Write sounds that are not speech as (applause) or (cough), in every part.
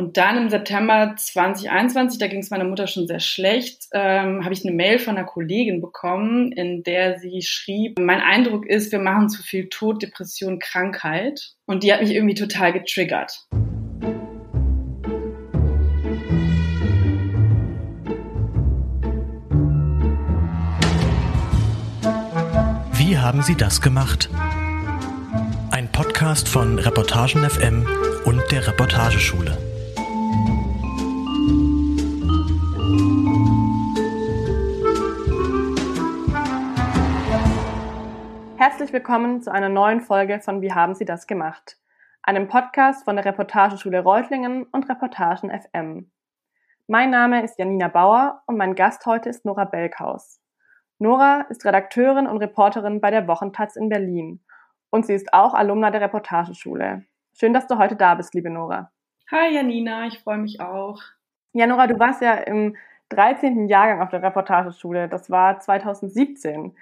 Und dann im September 2021, da ging es meiner Mutter schon sehr schlecht, ähm, habe ich eine Mail von einer Kollegin bekommen, in der sie schrieb, mein Eindruck ist, wir machen zu viel Tod, Depression, Krankheit. Und die hat mich irgendwie total getriggert. Wie haben Sie das gemacht? Ein Podcast von Reportagen FM und der Reportageschule. Herzlich willkommen zu einer neuen Folge von Wie haben Sie das gemacht? Einem Podcast von der Reportageschule Reutlingen und Reportagen FM. Mein Name ist Janina Bauer und mein Gast heute ist Nora Belkhaus. Nora ist Redakteurin und Reporterin bei der Wochentaz in Berlin und sie ist auch Alumna der Reportageschule. Schön, dass du heute da bist, liebe Nora. Hi Janina, ich freue mich auch. Ja, Nora, du warst ja im 13. Jahrgang auf der Reportageschule. Das war 2017.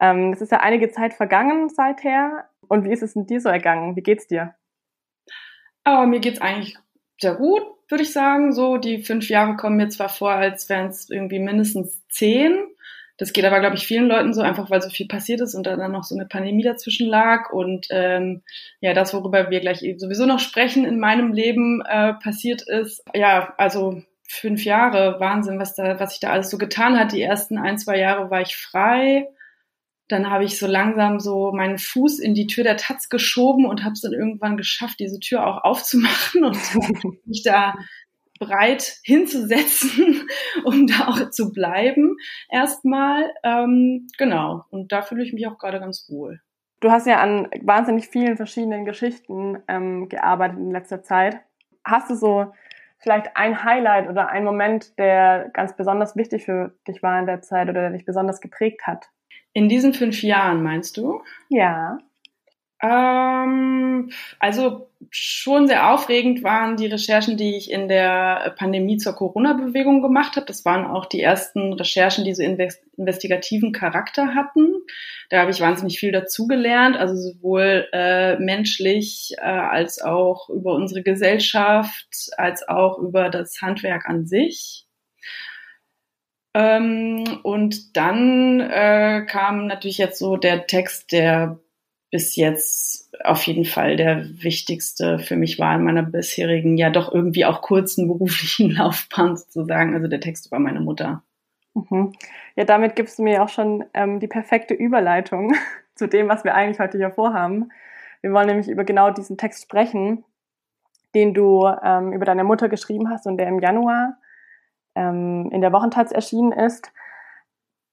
Ähm, es ist ja einige Zeit vergangen seither. Und wie ist es in dir so ergangen? Wie geht's dir? Aber mir geht's eigentlich sehr gut, würde ich sagen. So, die fünf Jahre kommen mir zwar vor, als wären es irgendwie mindestens zehn. Das geht aber, glaube ich, vielen Leuten so, einfach weil so viel passiert ist und dann noch so eine Pandemie dazwischen lag. Und ähm, ja, das, worüber wir gleich sowieso noch sprechen in meinem Leben äh, passiert ist. Ja, also fünf Jahre, Wahnsinn, was da, was sich da alles so getan hat. Die ersten ein, zwei Jahre war ich frei dann habe ich so langsam so meinen Fuß in die Tür der Taz geschoben und habe es dann irgendwann geschafft, diese Tür auch aufzumachen und (laughs) mich da breit hinzusetzen, (laughs) um da auch zu bleiben erstmal. Ähm, genau, und da fühle ich mich auch gerade ganz wohl. Du hast ja an wahnsinnig vielen verschiedenen Geschichten ähm, gearbeitet in letzter Zeit. Hast du so vielleicht ein Highlight oder ein Moment, der ganz besonders wichtig für dich war in der Zeit oder der dich besonders geprägt hat? In diesen fünf Jahren, meinst du? Ja. Ähm, also schon sehr aufregend waren die Recherchen, die ich in der Pandemie zur Corona-Bewegung gemacht habe. Das waren auch die ersten Recherchen, die so investigativen Charakter hatten. Da habe ich wahnsinnig viel dazugelernt, also sowohl äh, menschlich äh, als auch über unsere Gesellschaft, als auch über das Handwerk an sich. Ähm, und dann äh, kam natürlich jetzt so der Text, der bis jetzt auf jeden Fall der wichtigste für mich war in meiner bisherigen, ja doch irgendwie auch kurzen (laughs) beruflichen Laufbahn sozusagen, also der Text über meine Mutter. Mhm. Ja, damit gibst du mir auch schon ähm, die perfekte Überleitung (laughs) zu dem, was wir eigentlich heute hier vorhaben. Wir wollen nämlich über genau diesen Text sprechen, den du ähm, über deine Mutter geschrieben hast und der im Januar ähm, in der Wochentaz erschienen ist.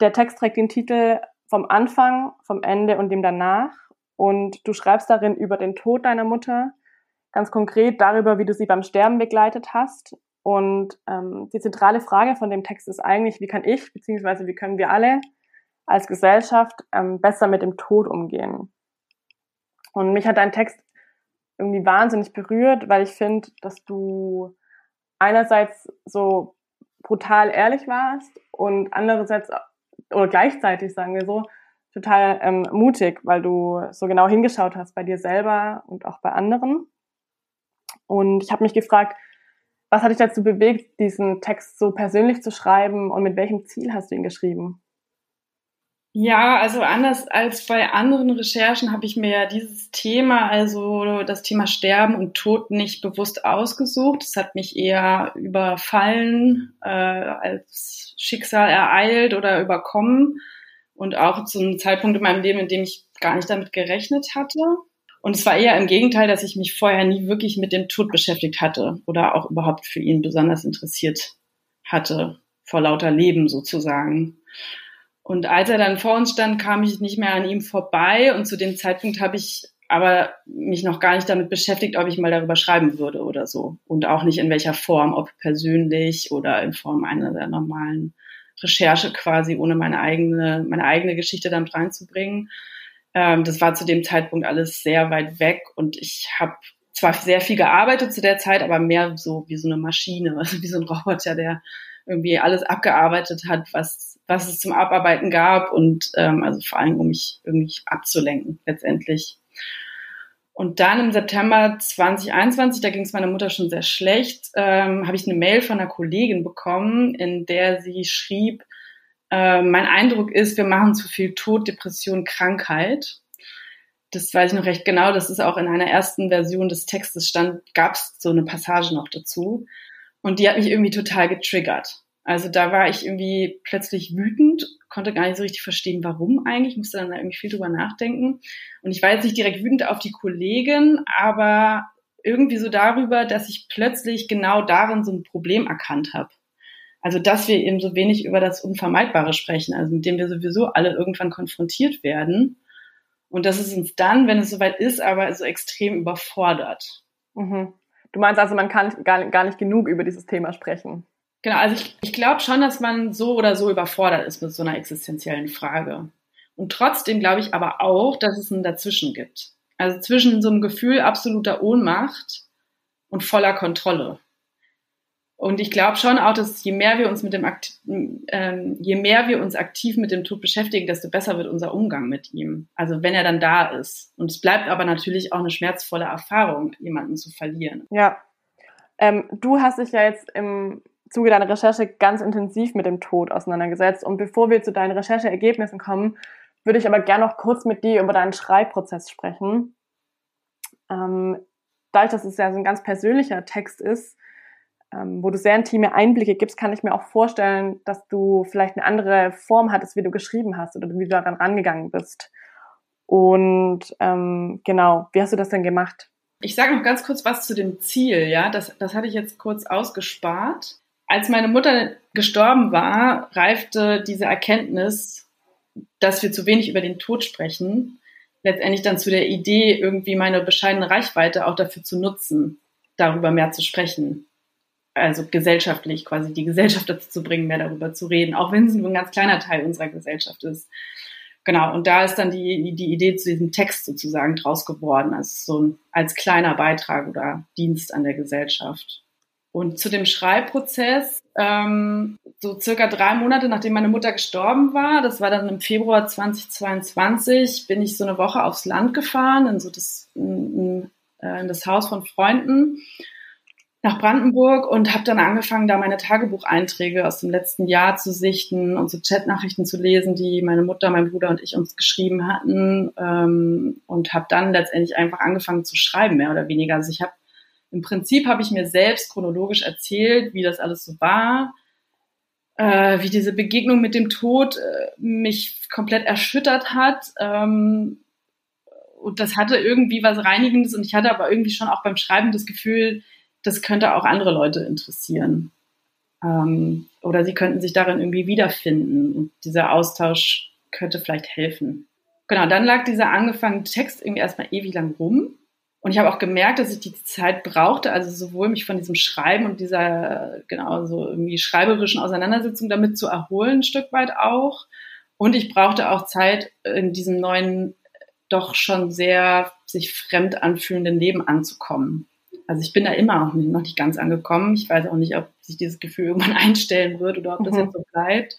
Der Text trägt den Titel Vom Anfang, vom Ende und dem Danach. Und du schreibst darin über den Tod deiner Mutter, ganz konkret darüber, wie du sie beim Sterben begleitet hast. Und ähm, die zentrale Frage von dem Text ist eigentlich, wie kann ich, beziehungsweise wie können wir alle als Gesellschaft ähm, besser mit dem Tod umgehen? Und mich hat dein Text irgendwie wahnsinnig berührt, weil ich finde, dass du einerseits so brutal ehrlich warst und andererseits oder gleichzeitig sagen wir so total ähm, mutig, weil du so genau hingeschaut hast bei dir selber und auch bei anderen. Und ich habe mich gefragt, was hat dich dazu bewegt, diesen Text so persönlich zu schreiben und mit welchem Ziel hast du ihn geschrieben? Ja, also anders als bei anderen Recherchen habe ich mir ja dieses Thema, also das Thema Sterben und Tod nicht bewusst ausgesucht. Es hat mich eher überfallen, äh, als Schicksal ereilt oder überkommen und auch zu einem Zeitpunkt in meinem Leben, in dem ich gar nicht damit gerechnet hatte. Und es war eher im Gegenteil, dass ich mich vorher nie wirklich mit dem Tod beschäftigt hatte oder auch überhaupt für ihn besonders interessiert hatte, vor lauter Leben sozusagen. Und als er dann vor uns stand, kam ich nicht mehr an ihm vorbei. Und zu dem Zeitpunkt habe ich aber mich noch gar nicht damit beschäftigt, ob ich mal darüber schreiben würde oder so. Und auch nicht in welcher Form, ob persönlich oder in Form einer der normalen Recherche quasi, ohne meine eigene, meine eigene Geschichte dann reinzubringen. Ähm, das war zu dem Zeitpunkt alles sehr weit weg und ich habe zwar sehr viel gearbeitet zu der Zeit, aber mehr so wie so eine Maschine, (laughs) also wie so ein Roboter, der irgendwie alles abgearbeitet hat, was was es zum Abarbeiten gab und ähm, also vor allem, um mich irgendwie abzulenken letztendlich. Und dann im September 2021, da ging es meiner Mutter schon sehr schlecht, ähm, habe ich eine Mail von einer Kollegin bekommen, in der sie schrieb, äh, mein Eindruck ist, wir machen zu viel Tod, Depression, Krankheit. Das weiß ich noch recht genau. Das ist auch in einer ersten Version des Textes stand, gab es so eine Passage noch dazu. Und die hat mich irgendwie total getriggert. Also da war ich irgendwie plötzlich wütend, konnte gar nicht so richtig verstehen, warum eigentlich, musste dann da irgendwie viel drüber nachdenken. Und ich war jetzt nicht direkt wütend auf die Kollegin, aber irgendwie so darüber, dass ich plötzlich genau darin so ein Problem erkannt habe. Also dass wir eben so wenig über das Unvermeidbare sprechen, also mit dem wir sowieso alle irgendwann konfrontiert werden. Und dass es uns dann, wenn es soweit ist, aber so extrem überfordert. Mhm. Du meinst also, man kann gar, gar nicht genug über dieses Thema sprechen. Genau, also ich, ich glaube schon, dass man so oder so überfordert ist mit so einer existenziellen Frage. Und trotzdem glaube ich aber auch, dass es ein Dazwischen gibt. Also zwischen so einem Gefühl absoluter Ohnmacht und voller Kontrolle. Und ich glaube schon auch, dass je mehr wir uns mit dem Akt, ähm, je mehr wir uns aktiv mit dem Tod beschäftigen, desto besser wird unser Umgang mit ihm. Also wenn er dann da ist. Und es bleibt aber natürlich auch eine schmerzvolle Erfahrung, jemanden zu verlieren. Ja. Ähm, du hast dich ja jetzt im Zuge deiner Recherche ganz intensiv mit dem Tod auseinandergesetzt. Und bevor wir zu deinen Rechercheergebnissen kommen, würde ich aber gerne noch kurz mit dir über deinen Schreibprozess sprechen. Ähm, dadurch, dass es ja so ein ganz persönlicher Text ist, ähm, wo du sehr intime Einblicke gibst, kann ich mir auch vorstellen, dass du vielleicht eine andere Form hattest, wie du geschrieben hast oder wie du daran rangegangen bist. Und ähm, genau, wie hast du das denn gemacht? Ich sage noch ganz kurz was zu dem Ziel, ja. Das, das hatte ich jetzt kurz ausgespart als meine Mutter gestorben war, reifte diese Erkenntnis, dass wir zu wenig über den Tod sprechen, letztendlich dann zu der Idee, irgendwie meine bescheidene Reichweite auch dafür zu nutzen, darüber mehr zu sprechen. Also gesellschaftlich quasi die Gesellschaft dazu zu bringen, mehr darüber zu reden, auch wenn es nur ein ganz kleiner Teil unserer Gesellschaft ist. Genau, und da ist dann die, die Idee zu diesem Text sozusagen draus geworden, also so ein, als kleiner Beitrag oder Dienst an der Gesellschaft. Und zu dem Schreibprozess, ähm, so circa drei Monate nachdem meine Mutter gestorben war, das war dann im Februar 2022, bin ich so eine Woche aufs Land gefahren, in so das, in, äh, in das Haus von Freunden nach Brandenburg und habe dann angefangen, da meine Tagebucheinträge aus dem letzten Jahr zu sichten und so Chatnachrichten zu lesen, die meine Mutter, mein Bruder und ich uns geschrieben hatten ähm, und habe dann letztendlich einfach angefangen zu schreiben, mehr oder weniger. Also ich habe im Prinzip habe ich mir selbst chronologisch erzählt, wie das alles so war, äh, wie diese Begegnung mit dem Tod äh, mich komplett erschüttert hat. Ähm, und das hatte irgendwie was Reinigendes und ich hatte aber irgendwie schon auch beim Schreiben das Gefühl, das könnte auch andere Leute interessieren. Ähm, oder sie könnten sich darin irgendwie wiederfinden und dieser Austausch könnte vielleicht helfen. Genau, dann lag dieser angefangene Text irgendwie erstmal ewig lang rum. Und ich habe auch gemerkt, dass ich die Zeit brauchte, also sowohl mich von diesem Schreiben und dieser, genau, so irgendwie schreiberischen Auseinandersetzung damit zu erholen, ein Stück weit auch. Und ich brauchte auch Zeit, in diesem neuen, doch schon sehr sich fremd anfühlenden Leben anzukommen. Also ich bin da immer noch nicht, noch nicht ganz angekommen. Ich weiß auch nicht, ob sich dieses Gefühl irgendwann (laughs) einstellen wird oder ob das mhm. jetzt so bleibt.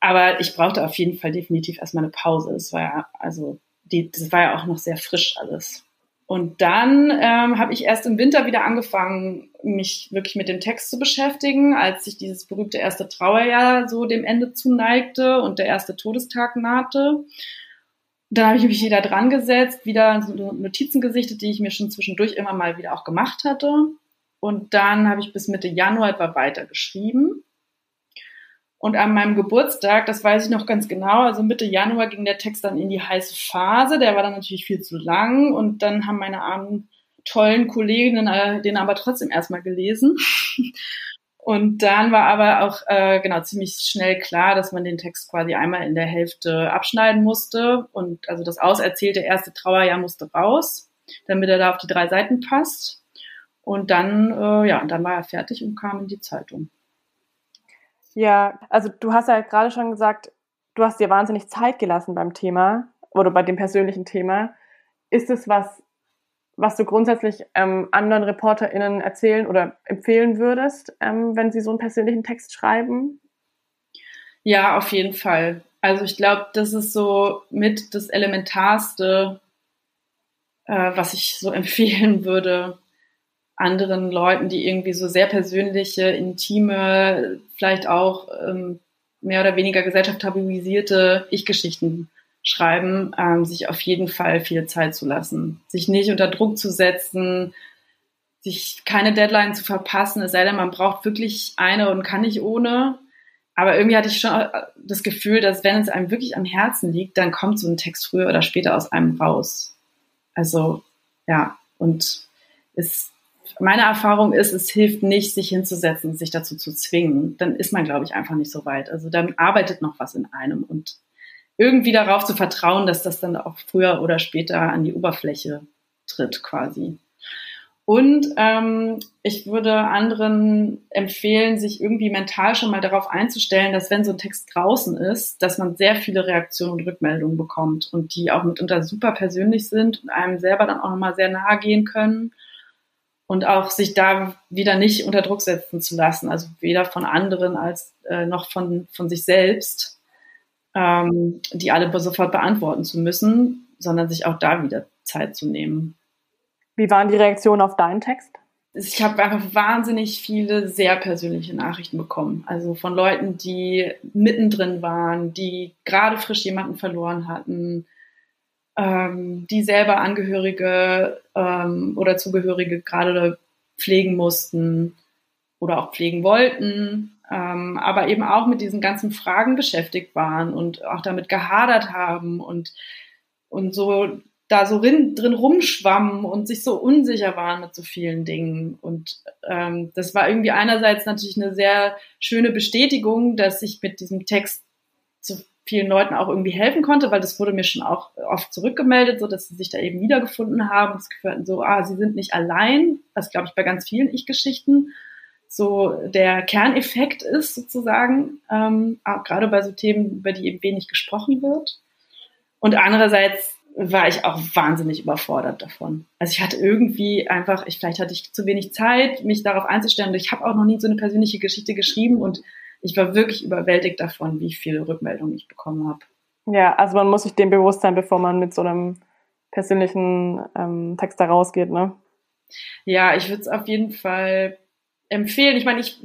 Aber ich brauchte auf jeden Fall definitiv erstmal eine Pause. Das war ja, also, die, das war ja auch noch sehr frisch alles. Und dann ähm, habe ich erst im Winter wieder angefangen, mich wirklich mit dem Text zu beschäftigen, als sich dieses berühmte erste Trauerjahr so dem Ende zuneigte und der erste Todestag nahte. Dann habe ich mich wieder dran gesetzt, wieder so Notizen gesichtet, die ich mir schon zwischendurch immer mal wieder auch gemacht hatte. Und dann habe ich bis Mitte Januar etwa weiter geschrieben. Und an meinem Geburtstag, das weiß ich noch ganz genau, also Mitte Januar ging der Text dann in die heiße Phase. Der war dann natürlich viel zu lang. Und dann haben meine armen, tollen Kolleginnen äh, den aber trotzdem erstmal gelesen. (laughs) Und dann war aber auch äh, genau ziemlich schnell klar, dass man den Text quasi einmal in der Hälfte abschneiden musste. Und also das auserzählte erste Trauerjahr musste raus, damit er da auf die drei Seiten passt. Und dann, äh, ja, dann war er fertig und kam in die Zeitung. Ja, also du hast ja gerade schon gesagt, du hast dir wahnsinnig Zeit gelassen beim Thema oder bei dem persönlichen Thema. Ist es was, was du grundsätzlich ähm, anderen ReporterInnen erzählen oder empfehlen würdest, ähm, wenn sie so einen persönlichen Text schreiben? Ja, auf jeden Fall. Also ich glaube, das ist so mit das Elementarste, äh, was ich so (laughs) empfehlen würde anderen Leuten, die irgendwie so sehr persönliche, intime, vielleicht auch ähm, mehr oder weniger gesellschaftstabilisierte Ich-Geschichten schreiben, ähm, sich auf jeden Fall viel Zeit zu lassen, sich nicht unter Druck zu setzen, sich keine Deadline zu verpassen, es sei denn, man braucht wirklich eine und kann nicht ohne. Aber irgendwie hatte ich schon das Gefühl, dass wenn es einem wirklich am Herzen liegt, dann kommt so ein Text früher oder später aus einem raus. Also ja, und es, meine Erfahrung ist, es hilft nicht, sich hinzusetzen sich dazu zu zwingen. Dann ist man, glaube ich, einfach nicht so weit. Also dann arbeitet noch was in einem und irgendwie darauf zu vertrauen, dass das dann auch früher oder später an die Oberfläche tritt, quasi. Und ähm, ich würde anderen empfehlen, sich irgendwie mental schon mal darauf einzustellen, dass wenn so ein Text draußen ist, dass man sehr viele Reaktionen und Rückmeldungen bekommt und die auch mitunter super persönlich sind und einem selber dann auch nochmal sehr nahe gehen können und auch sich da wieder nicht unter Druck setzen zu lassen, also weder von anderen als äh, noch von, von sich selbst, ähm, die alle sofort beantworten zu müssen, sondern sich auch da wieder Zeit zu nehmen. Wie waren die Reaktionen auf deinen Text? Ich habe einfach wahnsinnig viele sehr persönliche Nachrichten bekommen. Also von Leuten, die mittendrin waren, die gerade frisch jemanden verloren hatten, ähm, die selber Angehörige ähm, oder Zugehörige gerade pflegen mussten oder auch pflegen wollten, ähm, aber eben auch mit diesen ganzen Fragen beschäftigt waren und auch damit gehadert haben und, und so da so drin, drin rumschwammen und sich so unsicher waren mit so vielen Dingen. Und ähm, das war irgendwie einerseits natürlich eine sehr schöne Bestätigung, dass ich mit diesem Text zu vielen Leuten auch irgendwie helfen konnte, weil das wurde mir schon auch oft zurückgemeldet, so dass sie sich da eben wiedergefunden haben und das Gefühl so, ah, sie sind nicht allein, was glaube ich bei ganz vielen Ich-Geschichten so der Kerneffekt ist sozusagen, ähm, gerade bei so Themen, über die eben wenig gesprochen wird. Und andererseits war ich auch wahnsinnig überfordert davon. Also ich hatte irgendwie einfach, ich, vielleicht hatte ich zu wenig Zeit, mich darauf einzustellen. Und ich habe auch noch nie so eine persönliche Geschichte geschrieben und ich war wirklich überwältigt davon, wie viele Rückmeldungen ich bekommen habe. Ja, also man muss sich dem bewusst sein, bevor man mit so einem persönlichen ähm, Text da rausgeht, ne? Ja, ich würde es auf jeden Fall empfehlen. Ich meine, ich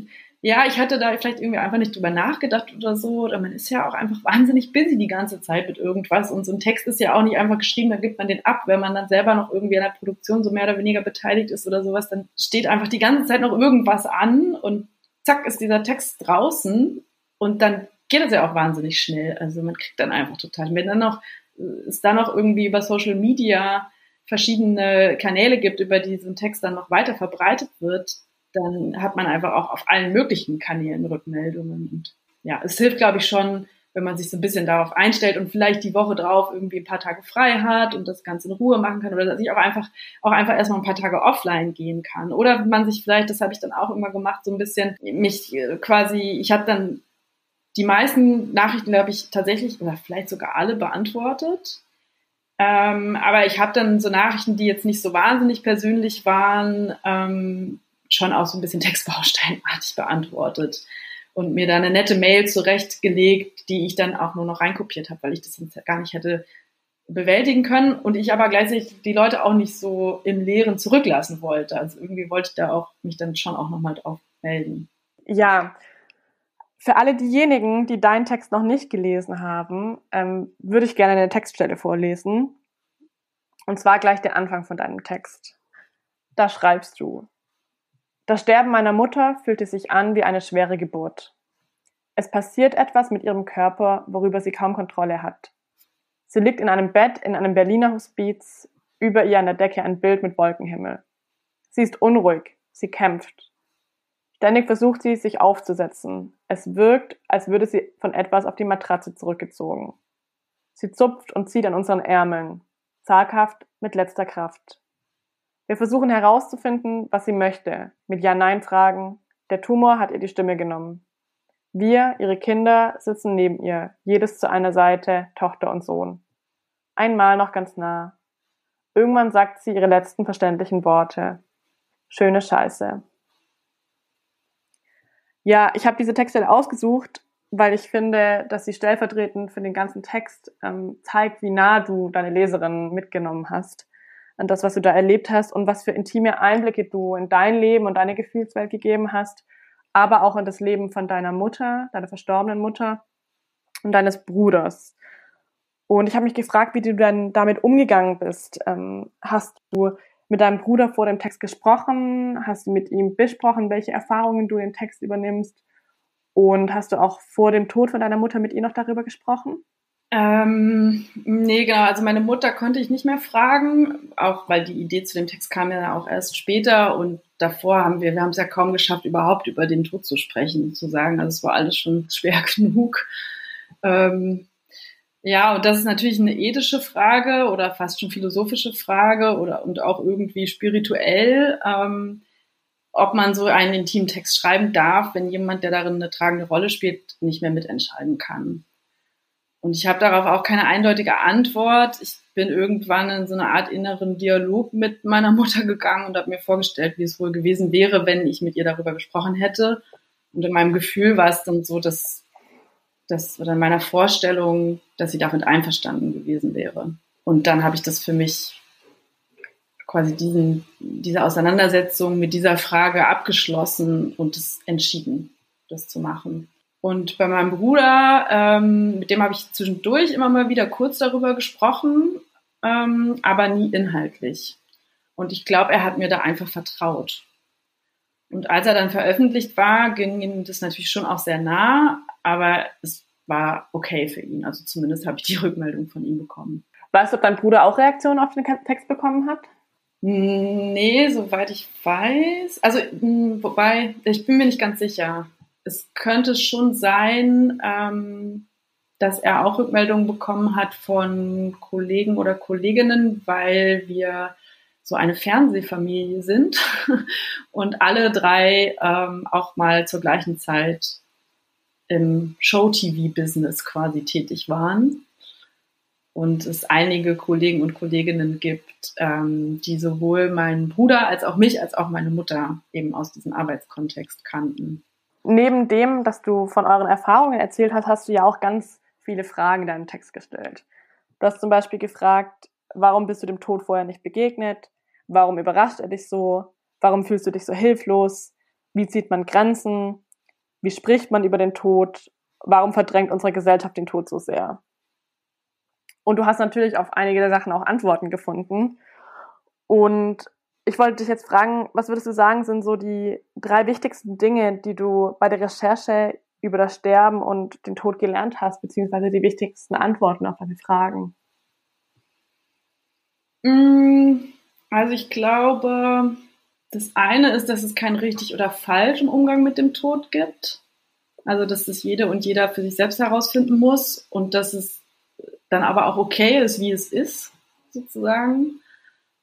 ja, ich hatte da vielleicht irgendwie einfach nicht drüber nachgedacht oder so. Oder man ist ja auch einfach (laughs) wahnsinnig busy die ganze Zeit mit irgendwas. Und so ein Text ist ja auch nicht einfach geschrieben, da gibt man den ab. Wenn man dann selber noch irgendwie an der Produktion so mehr oder weniger beteiligt ist oder sowas, dann steht einfach die ganze Zeit noch irgendwas an und zack ist dieser Text draußen. Und dann geht das ja auch wahnsinnig schnell. Also man kriegt dann einfach total. Wenn dann noch, es da noch irgendwie über Social Media verschiedene Kanäle gibt, über die so ein Text dann noch weiter verbreitet wird, dann hat man einfach auch auf allen möglichen Kanälen Rückmeldungen. Und ja, es hilft, glaube ich, schon, wenn man sich so ein bisschen darauf einstellt und vielleicht die Woche drauf irgendwie ein paar Tage frei hat und das Ganze in Ruhe machen kann oder sich auch einfach, auch einfach erstmal ein paar Tage offline gehen kann. Oder man sich vielleicht, das habe ich dann auch immer gemacht, so ein bisschen mich äh, quasi, ich habe dann die meisten Nachrichten, glaube ich, tatsächlich oder vielleicht sogar alle beantwortet. Ähm, aber ich habe dann so Nachrichten, die jetzt nicht so wahnsinnig persönlich waren, ähm, schon auch so ein bisschen (laughs) textbausteinartig beantwortet und mir da eine nette Mail zurechtgelegt, die ich dann auch nur noch reinkopiert habe, weil ich das gar nicht hätte bewältigen können und ich aber gleichzeitig die Leute auch nicht so im Leeren zurücklassen wollte. Also irgendwie wollte ich da auch mich dann schon auch nochmal drauf melden. Ja, für alle diejenigen, die deinen Text noch nicht gelesen haben, ähm, würde ich gerne eine Textstelle vorlesen. Und zwar gleich der Anfang von deinem Text. Da schreibst du, das Sterben meiner Mutter fühlte sich an wie eine schwere Geburt. Es passiert etwas mit ihrem Körper, worüber sie kaum Kontrolle hat. Sie liegt in einem Bett in einem Berliner Hospiz, über ihr an der Decke ein Bild mit Wolkenhimmel. Sie ist unruhig, sie kämpft. Ständig versucht sie, sich aufzusetzen. Es wirkt, als würde sie von etwas auf die Matratze zurückgezogen. Sie zupft und zieht an unseren Ärmeln, zaghaft mit letzter Kraft. Wir versuchen herauszufinden, was sie möchte, mit Ja-Nein-Fragen. Der Tumor hat ihr die Stimme genommen. Wir, ihre Kinder, sitzen neben ihr, jedes zu einer Seite, Tochter und Sohn. Einmal noch ganz nah. Irgendwann sagt sie ihre letzten verständlichen Worte. Schöne Scheiße. Ja, ich habe diese Texte ausgesucht, weil ich finde, dass sie stellvertretend für den ganzen Text ähm, zeigt, wie nah du deine Leserin mitgenommen hast. An das, was du da erlebt hast und was für intime Einblicke du in dein Leben und deine Gefühlswelt gegeben hast, aber auch in das Leben von deiner Mutter, deiner verstorbenen Mutter und deines Bruders. Und ich habe mich gefragt, wie du dann damit umgegangen bist. Ähm, hast du mit deinem Bruder vor dem Text gesprochen? Hast du mit ihm besprochen, welche Erfahrungen du im Text übernimmst? Und hast du auch vor dem Tod von deiner Mutter mit ihr noch darüber gesprochen? Ähm, nee, genau. Also meine Mutter konnte ich nicht mehr fragen, auch weil die Idee zu dem Text kam ja auch erst später und davor haben wir, wir haben es ja kaum geschafft, überhaupt über den Tod zu sprechen, zu sagen. Also es war alles schon (laughs) schwer genug. Ähm, ja, und das ist natürlich eine ethische Frage oder fast schon philosophische Frage oder und auch irgendwie spirituell, ähm, ob man so einen intimen Text schreiben darf, wenn jemand, der darin eine tragende Rolle spielt, nicht mehr mitentscheiden kann. Und ich habe darauf auch keine eindeutige Antwort. Ich bin irgendwann in so eine Art inneren Dialog mit meiner Mutter gegangen und habe mir vorgestellt, wie es wohl gewesen wäre, wenn ich mit ihr darüber gesprochen hätte. Und in meinem Gefühl war es dann so, dass, dass oder in meiner Vorstellung, dass sie damit einverstanden gewesen wäre. Und dann habe ich das für mich quasi diesen, diese Auseinandersetzung mit dieser Frage abgeschlossen und es entschieden, das zu machen. Und bei meinem Bruder, ähm, mit dem habe ich zwischendurch immer mal wieder kurz darüber gesprochen, ähm, aber nie inhaltlich. Und ich glaube, er hat mir da einfach vertraut. Und als er dann veröffentlicht war, ging ihm das natürlich schon auch sehr nah, aber es war okay für ihn. Also zumindest habe ich die (laughs) Rückmeldung von ihm bekommen. Weißt du, ob dein Bruder auch Reaktionen auf den Text bekommen hat? Nee, soweit ich weiß. Also, wobei, ich bin mir nicht ganz sicher es könnte schon sein, ähm, dass er auch Rückmeldungen bekommen hat von Kollegen oder Kolleginnen, weil wir so eine Fernsehfamilie sind (laughs) und alle drei ähm, auch mal zur gleichen Zeit im Show-TV-Business quasi tätig waren. Und es einige Kollegen und Kolleginnen gibt, ähm, die sowohl meinen Bruder als auch mich als auch meine Mutter eben aus diesem Arbeitskontext kannten neben dem, dass du von euren Erfahrungen erzählt hast, hast du ja auch ganz viele Fragen in deinem Text gestellt. Du hast zum Beispiel gefragt, warum bist du dem Tod vorher nicht begegnet? Warum überrascht er dich so? Warum fühlst du dich so hilflos? Wie zieht man Grenzen? Wie spricht man über den Tod? Warum verdrängt unsere Gesellschaft den Tod so sehr? Und du hast natürlich auf einige der Sachen auch Antworten gefunden. Und ich wollte dich jetzt fragen, was würdest du sagen, sind so die drei wichtigsten Dinge, die du bei der Recherche über das Sterben und den Tod gelernt hast, beziehungsweise die wichtigsten Antworten auf deine Fragen? Mm, also ich glaube, das eine ist, dass es kein richtig oder falsch im Umgang mit dem Tod gibt. Also dass es jede und jeder für sich selbst herausfinden muss und dass es dann aber auch okay ist, wie es ist, sozusagen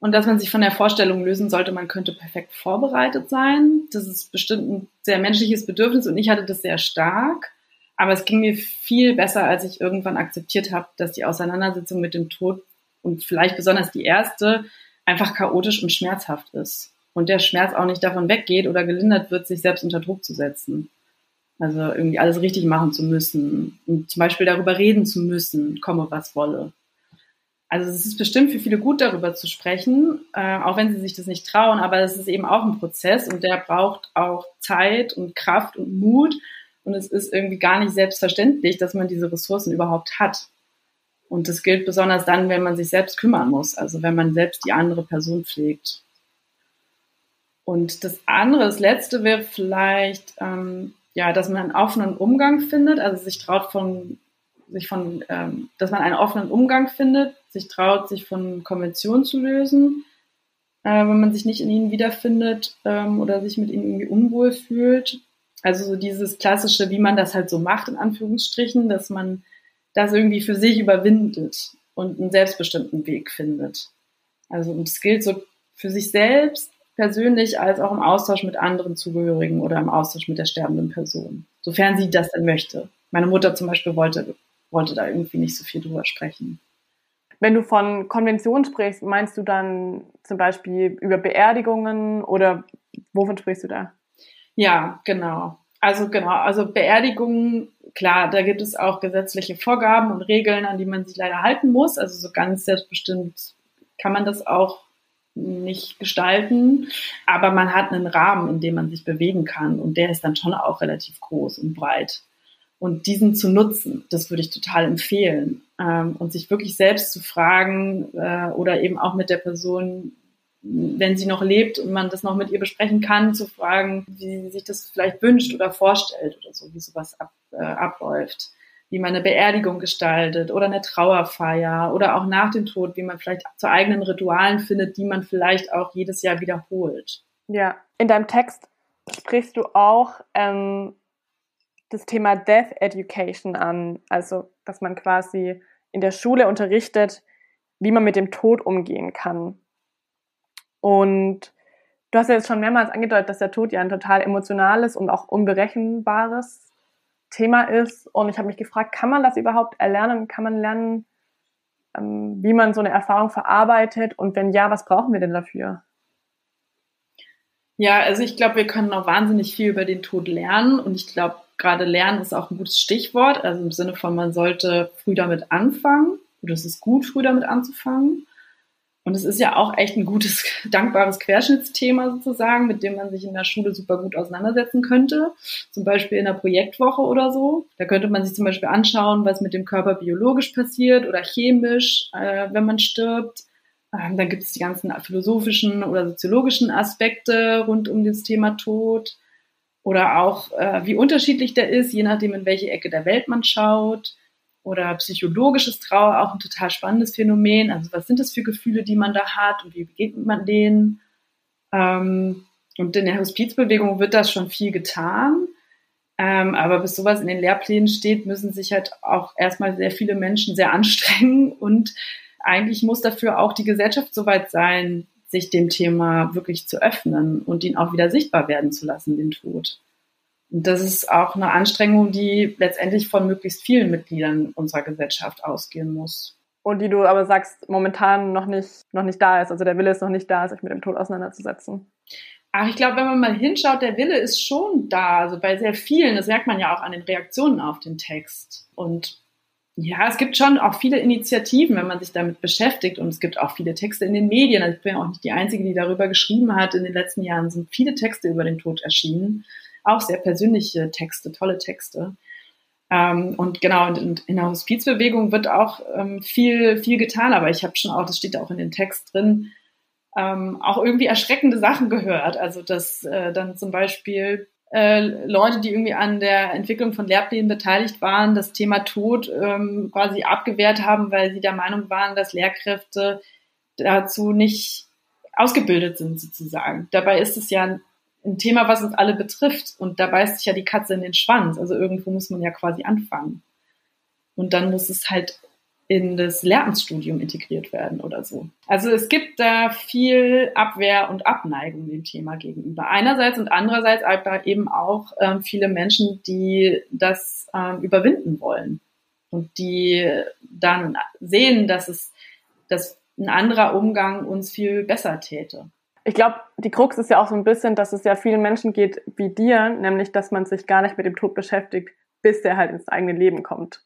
und dass man sich von der Vorstellung lösen sollte, man könnte perfekt vorbereitet sein. Das ist bestimmt ein sehr menschliches Bedürfnis und ich hatte das sehr stark. Aber es ging mir viel besser, als ich irgendwann akzeptiert habe, dass die Auseinandersetzung mit dem Tod und vielleicht besonders die erste einfach chaotisch und schmerzhaft ist. Und der Schmerz auch nicht davon weggeht oder gelindert wird, sich selbst unter Druck zu setzen. Also irgendwie alles richtig machen zu müssen und zum Beispiel darüber reden zu müssen, komme was wolle. Also es ist bestimmt für viele gut, darüber zu sprechen, äh, auch wenn sie sich das nicht trauen, aber es ist eben auch ein Prozess und der braucht auch Zeit und Kraft und Mut. Und es ist irgendwie gar nicht selbstverständlich, dass man diese Ressourcen überhaupt hat. Und das gilt besonders dann, wenn man sich selbst kümmern muss, also wenn man selbst die andere Person pflegt. Und das andere, das letzte wäre vielleicht, ähm, ja, dass man einen offenen Umgang findet, also sich traut von sich von, ähm, dass man einen offenen Umgang findet, sich traut, sich von Konventionen zu lösen, äh, wenn man sich nicht in ihnen wiederfindet ähm, oder sich mit ihnen irgendwie unwohl fühlt. Also so dieses klassische, wie man das halt so macht, in Anführungsstrichen, dass man das irgendwie für sich überwindet und einen selbstbestimmten Weg findet. Also und es gilt so für sich selbst persönlich als auch im Austausch mit anderen Zugehörigen oder im Austausch mit der sterbenden Person, sofern sie das denn möchte. Meine Mutter zum Beispiel wollte wollte da irgendwie nicht so viel drüber sprechen. Wenn du von Konventionen sprichst, meinst du dann zum Beispiel über Beerdigungen oder wovon sprichst du da? Ja, genau. Also genau, also Beerdigungen, klar, da gibt es auch gesetzliche Vorgaben und Regeln, an die man sich leider halten muss. Also so ganz selbstbestimmt kann man das auch nicht gestalten, aber man hat einen Rahmen, in dem man sich bewegen kann und der ist dann schon auch relativ groß und breit. Und diesen zu nutzen, das würde ich total empfehlen. Ähm, und sich wirklich selbst zu fragen äh, oder eben auch mit der Person, wenn sie noch lebt und man das noch mit ihr besprechen kann, zu fragen, wie sie sich das vielleicht wünscht oder vorstellt oder so, wie sowas ab, äh, abläuft wie man eine Beerdigung gestaltet oder eine Trauerfeier oder auch nach dem Tod, wie man vielleicht zu eigenen Ritualen findet, die man vielleicht auch jedes Jahr wiederholt. Ja, in deinem Text sprichst du auch ähm, das Thema Death Education an, also dass man quasi in der Schule unterrichtet, wie man mit dem Tod umgehen kann. Und du hast ja jetzt schon mehrmals angedeutet, dass der Tod ja ein total emotionales und auch unberechenbares Thema ist. Und ich habe mich gefragt, kann man das überhaupt erlernen? Kann man lernen, ähm, wie man so eine Erfahrung verarbeitet? Und wenn ja, was brauchen wir denn dafür? Ja, also ich glaube, wir können noch wahnsinnig viel über den Tod lernen. Und ich glaube, gerade lernen ist auch ein gutes Stichwort. Also im Sinne von, man sollte früh damit anfangen. Oder es ist gut, früh damit anzufangen. Und es ist ja auch echt ein gutes, (laughs) dankbares Querschnittsthema sozusagen, mit dem man sich in der Schule super gut auseinandersetzen könnte. Zum Beispiel in der Projektwoche oder so. Da könnte man sich zum Beispiel anschauen, was mit dem Körper biologisch passiert oder chemisch, äh, wenn man stirbt. Ähm, dann gibt es die ganzen philosophischen oder soziologischen Aspekte rund um das Thema Tod. Oder auch, äh, wie unterschiedlich der ist, je nachdem, in welche Ecke der Welt man schaut oder psychologisches Trauer auch ein total spannendes Phänomen. Also was sind das für Gefühle, die man da hat und wie begegnet man denen? Ähm, und in der Hospizbewegung wird das schon viel getan. Ähm, aber bis sowas in den Lehrplänen steht, müssen sich halt auch erstmal sehr viele Menschen sehr (laughs) anstrengen und eigentlich muss dafür auch die Gesellschaft soweit sein, sich dem Thema wirklich zu öffnen und ihn auch wieder sichtbar werden zu lassen, den Tod. Und das ist auch eine Anstrengung, die letztendlich von möglichst vielen Mitgliedern unserer Gesellschaft ausgehen muss. Und die du aber sagst, momentan noch nicht, noch nicht da ist. Also der Wille ist noch nicht da, sich mit dem Tod auseinanderzusetzen. Ach, ich glaube, wenn man mal hinschaut, der Wille ist schon da. Also bei sehr vielen, das merkt man ja auch an den Reaktionen auf den Text. Und ja, es gibt schon auch viele Initiativen, wenn man sich damit beschäftigt. Und es gibt auch viele Texte in den Medien. Also ich bin ja auch nicht die Einzige, die darüber geschrieben hat. In den letzten Jahren sind viele Texte über den Tod erschienen auch sehr persönliche Texte, tolle Texte. Ähm, und genau, in, der Hospizbewegung wird auch ähm, viel, viel getan, aber ich habe schon auch, das steht auch in den Text drin, ähm, auch irgendwie erschreckende Sachen gehört. Also dass äh, dann zum Beispiel Leute, die irgendwie an der Entwicklung von Lehrplänen beteiligt waren, das Thema Tod ähm, quasi abgewehrt haben, weil sie der Meinung waren, dass Lehrkräfte dazu nicht ausgebildet sind sozusagen. Dabei ist es ja ein Thema, was uns alle betrifft. Und da beißt sich ja die Katze in den Schwanz. Also irgendwo muss man ja quasi anfangen. Und dann muss es halt in das Lehramtsstudium integriert werden oder so. Also es gibt da viel Abwehr und Abneigung dem Thema gegenüber. Einerseits und andererseits aber eben auch ähm, viele Menschen, die das ähm, überwinden wollen und die dann sehen, dass es, dass ein anderer Umgang uns viel besser täte ich glaube, die Krux ist ja auch so ein bisschen, dass es ja vielen Menschen geht wie dir, nämlich, dass man sich gar nicht mit dem Tod beschäftigt, bis der halt ins eigene Leben kommt.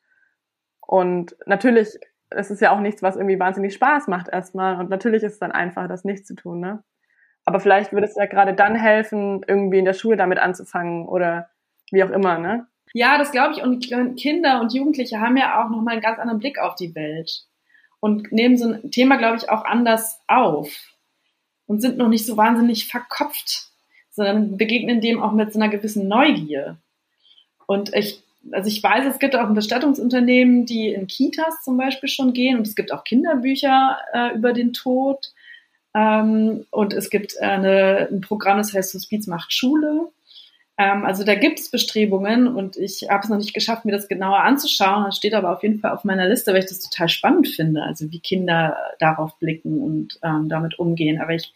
Und natürlich, es ist ja auch nichts, was irgendwie wahnsinnig Spaß macht erstmal. Und natürlich ist es dann einfach, das nicht zu tun, ne? Aber vielleicht würde es ja gerade dann helfen, irgendwie in der Schule damit anzufangen oder wie auch immer, ne? Ja, das glaube ich. Und Kinder und Jugendliche haben ja auch nochmal einen ganz anderen Blick auf die Welt und nehmen so ein Thema, glaube ich, auch anders auf und sind noch nicht so wahnsinnig verkopft, sondern begegnen dem auch mit so einer gewissen Neugier. Und ich, also ich weiß, es gibt auch ein Bestattungsunternehmen, die in Kitas zum Beispiel schon gehen und es gibt auch Kinderbücher äh, über den Tod. Ähm, und es gibt äh, eine, ein Programm, das heißt Hospiz macht Schule. Ähm, also da gibt es Bestrebungen und ich habe es noch nicht geschafft, mir das genauer anzuschauen. Das steht aber auf jeden Fall auf meiner Liste, weil ich das total spannend finde, also wie Kinder darauf blicken und ähm, damit umgehen. Aber ich,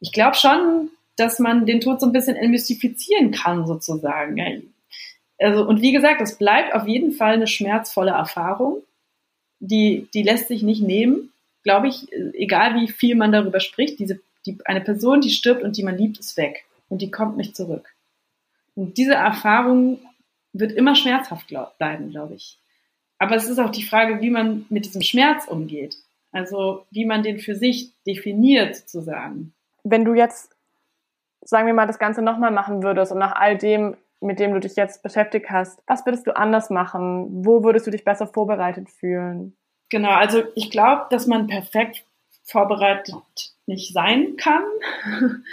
ich glaube schon, dass man den Tod so ein bisschen entmystifizieren kann, sozusagen. Also, und wie gesagt, es bleibt auf jeden Fall eine schmerzvolle Erfahrung. Die, die lässt sich nicht nehmen, glaube ich, egal wie viel man darüber spricht. Diese, die, eine Person, die stirbt und die man liebt, ist weg. Und die kommt nicht zurück. Und diese Erfahrung wird immer schmerzhaft glaub, bleiben, glaube ich. Aber es ist auch die Frage, wie man mit diesem Schmerz umgeht. Also wie man den für sich definiert sozusagen. Wenn du jetzt, sagen wir mal, das Ganze nochmal machen würdest und nach all dem, mit dem du dich jetzt beschäftigt hast, was würdest du anders machen? Wo würdest du dich besser vorbereitet fühlen? Genau, also ich glaube, dass man perfekt vorbereitet nicht sein kann. (laughs)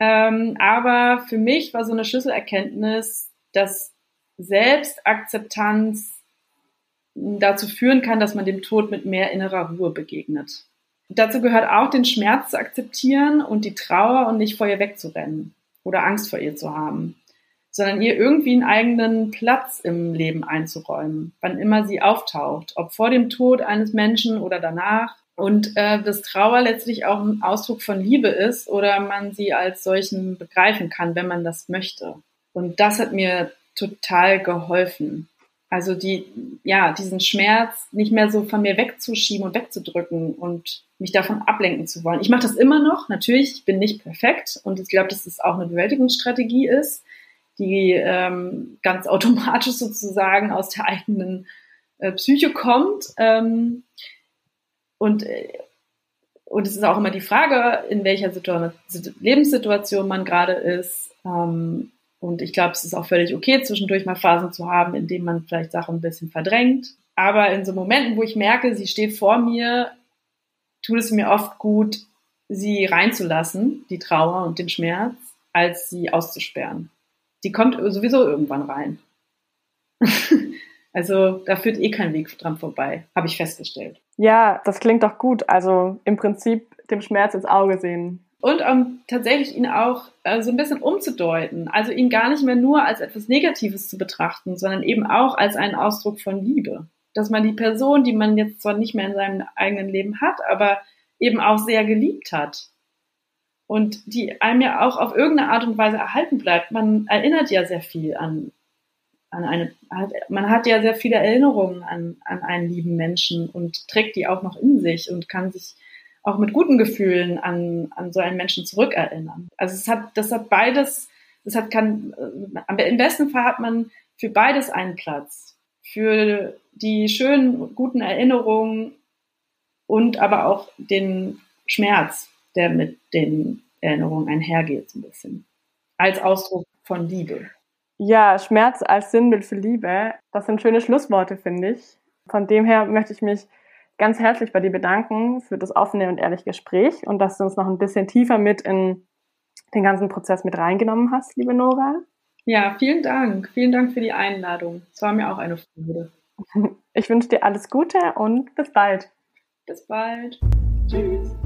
ähm, aber für mich war so eine Schlüsselerkenntnis, dass Selbstakzeptanz dazu führen kann, dass man dem Tod mit mehr innerer Ruhe begegnet. Dazu gehört auch, den Schmerz zu akzeptieren und die Trauer und nicht vor ihr wegzurennen oder Angst vor ihr zu haben, sondern ihr irgendwie einen eigenen Platz im Leben einzuräumen, wann immer sie auftaucht, ob vor dem Tod eines Menschen oder danach. Und äh, dass Trauer letztlich auch ein Ausdruck von Liebe ist oder man sie als solchen begreifen kann, wenn man das möchte. Und das hat mir total geholfen. Also die, ja, diesen Schmerz nicht mehr so von mir wegzuschieben und wegzudrücken und mich davon ablenken zu wollen. Ich mache das immer noch, natürlich, ich bin nicht perfekt und ich glaube, dass es auch eine Bewältigungsstrategie ist, die ähm, ganz automatisch sozusagen aus der eigenen äh, Psyche kommt. Ähm, und, äh, und es ist auch immer die Frage, in welcher Situation, Lebenssituation man gerade ist. Ähm, und ich glaube, es ist auch völlig okay, zwischendurch mal Phasen zu haben, in denen man vielleicht Sachen ein bisschen verdrängt. Aber in so Momenten, wo ich merke, sie steht vor mir, tut es mir oft gut, sie reinzulassen, die Trauer und den Schmerz, als sie auszusperren. Die kommt sowieso irgendwann rein. (laughs) also da führt eh kein Weg dran vorbei, habe ich festgestellt. Ja, das klingt doch gut. Also im Prinzip dem Schmerz ins Auge sehen und um tatsächlich ihn auch äh, so ein bisschen umzudeuten. Also ihn gar nicht mehr nur als etwas Negatives zu betrachten, sondern eben auch als einen Ausdruck von Liebe. Dass man die Person, die man jetzt zwar nicht mehr in seinem eigenen Leben hat, aber eben auch sehr geliebt hat. Und die einem ja auch auf irgendeine Art und Weise erhalten bleibt. Man erinnert ja sehr viel an, an eine, man hat ja sehr viele Erinnerungen an, an einen lieben Menschen und trägt die auch noch in sich und kann sich auch mit guten Gefühlen an, an so einen Menschen zurückerinnern. Also es hat, das hat beides, das hat kann, äh, im besten Fall hat man für beides einen Platz. Für die schönen, guten Erinnerungen und aber auch den Schmerz, der mit den Erinnerungen einhergeht, so ein bisschen. Als Ausdruck von Liebe. Ja, Schmerz als Sinnbild für Liebe, das sind schöne Schlussworte, finde ich. Von dem her möchte ich mich ganz herzlich bei dir bedanken für das offene und ehrliche Gespräch und dass du uns noch ein bisschen tiefer mit in den ganzen Prozess mit reingenommen hast, liebe Nora. Ja, vielen Dank. Vielen Dank für die Einladung. Es war mir auch eine Freude. (laughs) Ich wünsche dir alles Gute und bis bald. Bis bald. Tschüss.